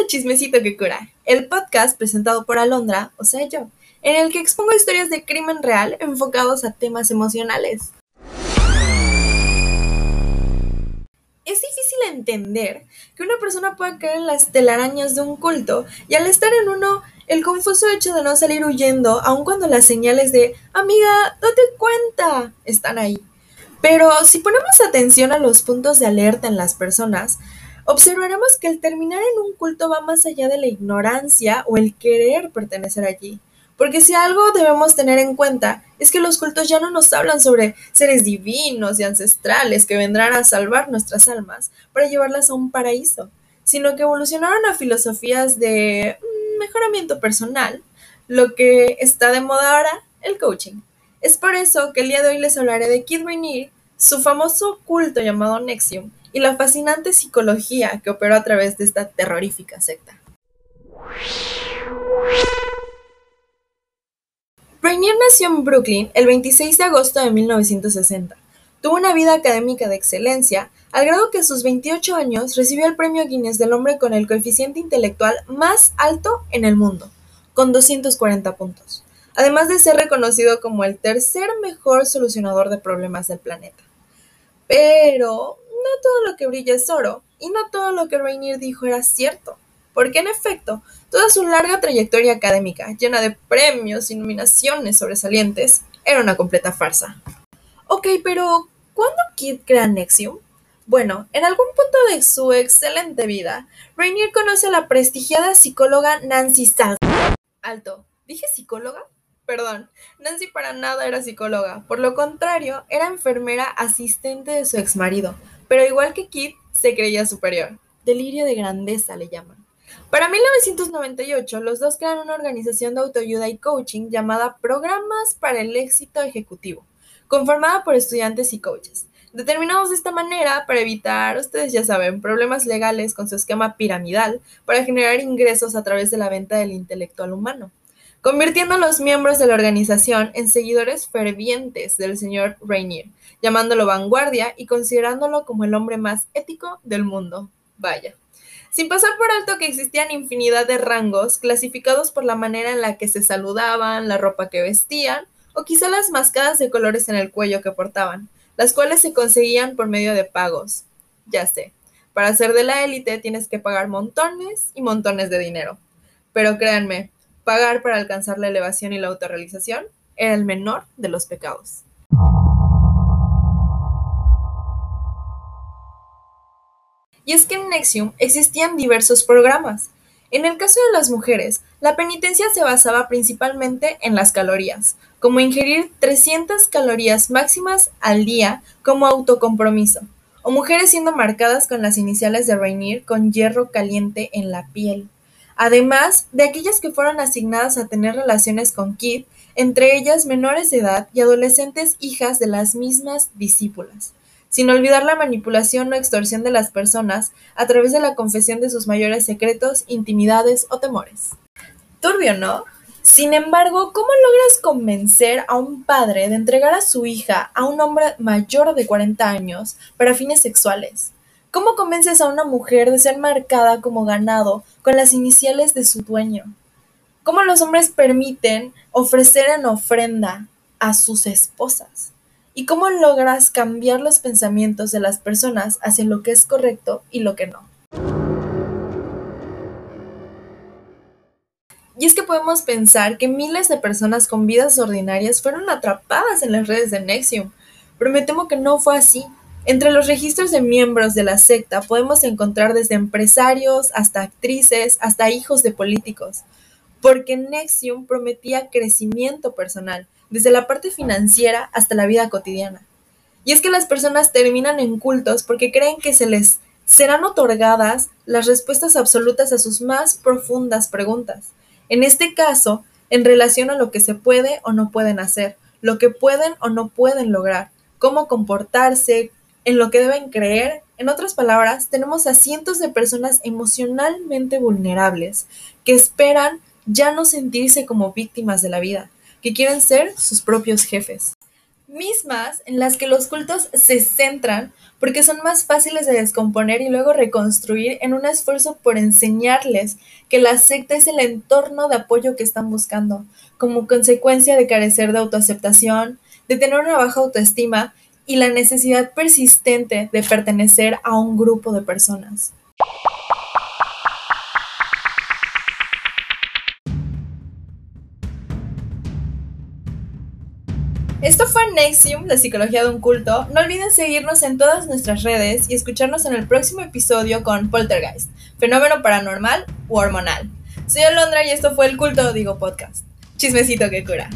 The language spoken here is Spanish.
a Chismecito que Cura, el podcast presentado por Alondra, o sea yo, en el que expongo historias de crimen real enfocados a temas emocionales. Es difícil entender que una persona pueda caer en las telarañas de un culto y al estar en uno, el confuso hecho de no salir huyendo, aun cuando las señales de amiga, date cuenta, están ahí. Pero si ponemos atención a los puntos de alerta en las personas, observaremos que el terminar en un culto va más allá de la ignorancia o el querer pertenecer allí. Porque si algo debemos tener en cuenta es que los cultos ya no nos hablan sobre seres divinos y ancestrales que vendrán a salvar nuestras almas para llevarlas a un paraíso, sino que evolucionaron a filosofías de mm, mejoramiento personal, lo que está de moda ahora, el coaching. Es por eso que el día de hoy les hablaré de Kid Rainier, su famoso culto llamado Nexium y la fascinante psicología que operó a través de esta terrorífica secta. Rainier nació en Brooklyn el 26 de agosto de 1960. Tuvo una vida académica de excelencia, al grado que a sus 28 años recibió el premio Guinness del hombre con el coeficiente intelectual más alto en el mundo, con 240 puntos, además de ser reconocido como el tercer mejor solucionador de problemas del planeta. Pero no todo lo que brilla es oro, y no todo lo que Rainier dijo era cierto, porque en efecto, toda su larga trayectoria académica, llena de premios y nominaciones sobresalientes, era una completa farsa. Ok, pero ¿cuándo Kid crea Nexium? Bueno, en algún punto de su excelente vida, Rainier conoce a la prestigiada psicóloga Nancy Sal. Alto, ¿dije psicóloga? Perdón, Nancy para nada era psicóloga, por lo contrario, era enfermera asistente de su exmarido, pero igual que Kit, se creía superior. Delirio de grandeza le llaman. Para 1998, los dos crean una organización de autoayuda y coaching llamada Programas para el Éxito Ejecutivo, conformada por estudiantes y coaches. Determinados de esta manera para evitar, ustedes ya saben, problemas legales con su esquema piramidal para generar ingresos a través de la venta del intelectual humano convirtiendo a los miembros de la organización en seguidores fervientes del señor Rainier, llamándolo vanguardia y considerándolo como el hombre más ético del mundo. Vaya. Sin pasar por alto que existían infinidad de rangos clasificados por la manera en la que se saludaban, la ropa que vestían, o quizá las mascadas de colores en el cuello que portaban, las cuales se conseguían por medio de pagos. Ya sé, para ser de la élite tienes que pagar montones y montones de dinero. Pero créanme, Pagar para alcanzar la elevación y la autorrealización era el menor de los pecados. Y es que en Nexium existían diversos programas. En el caso de las mujeres, la penitencia se basaba principalmente en las calorías, como ingerir 300 calorías máximas al día como autocompromiso, o mujeres siendo marcadas con las iniciales de Rainier con hierro caliente en la piel además de aquellas que fueron asignadas a tener relaciones con Kid, entre ellas menores de edad y adolescentes hijas de las mismas discípulas, sin olvidar la manipulación o extorsión de las personas a través de la confesión de sus mayores secretos, intimidades o temores. Turbio, ¿no? Sin embargo, ¿cómo logras convencer a un padre de entregar a su hija a un hombre mayor de 40 años para fines sexuales? ¿Cómo convences a una mujer de ser marcada como ganado con las iniciales de su dueño? ¿Cómo los hombres permiten ofrecer en ofrenda a sus esposas? ¿Y cómo logras cambiar los pensamientos de las personas hacia lo que es correcto y lo que no? Y es que podemos pensar que miles de personas con vidas ordinarias fueron atrapadas en las redes de Nexium, pero me temo que no fue así. Entre los registros de miembros de la secta podemos encontrar desde empresarios hasta actrices, hasta hijos de políticos, porque Nexium prometía crecimiento personal, desde la parte financiera hasta la vida cotidiana. Y es que las personas terminan en cultos porque creen que se les serán otorgadas las respuestas absolutas a sus más profundas preguntas. En este caso, en relación a lo que se puede o no pueden hacer, lo que pueden o no pueden lograr, cómo comportarse, en lo que deben creer. En otras palabras, tenemos a cientos de personas emocionalmente vulnerables que esperan ya no sentirse como víctimas de la vida, que quieren ser sus propios jefes. mismas en las que los cultos se centran porque son más fáciles de descomponer y luego reconstruir en un esfuerzo por enseñarles que la secta es el entorno de apoyo que están buscando, como consecuencia de carecer de autoaceptación, de tener una baja autoestima y la necesidad persistente de pertenecer a un grupo de personas. Esto fue Nexium, la psicología de un culto. No olviden seguirnos en todas nuestras redes y escucharnos en el próximo episodio con Poltergeist, fenómeno paranormal o hormonal. Soy Alondra y esto fue el culto digo podcast. Chismecito que cura.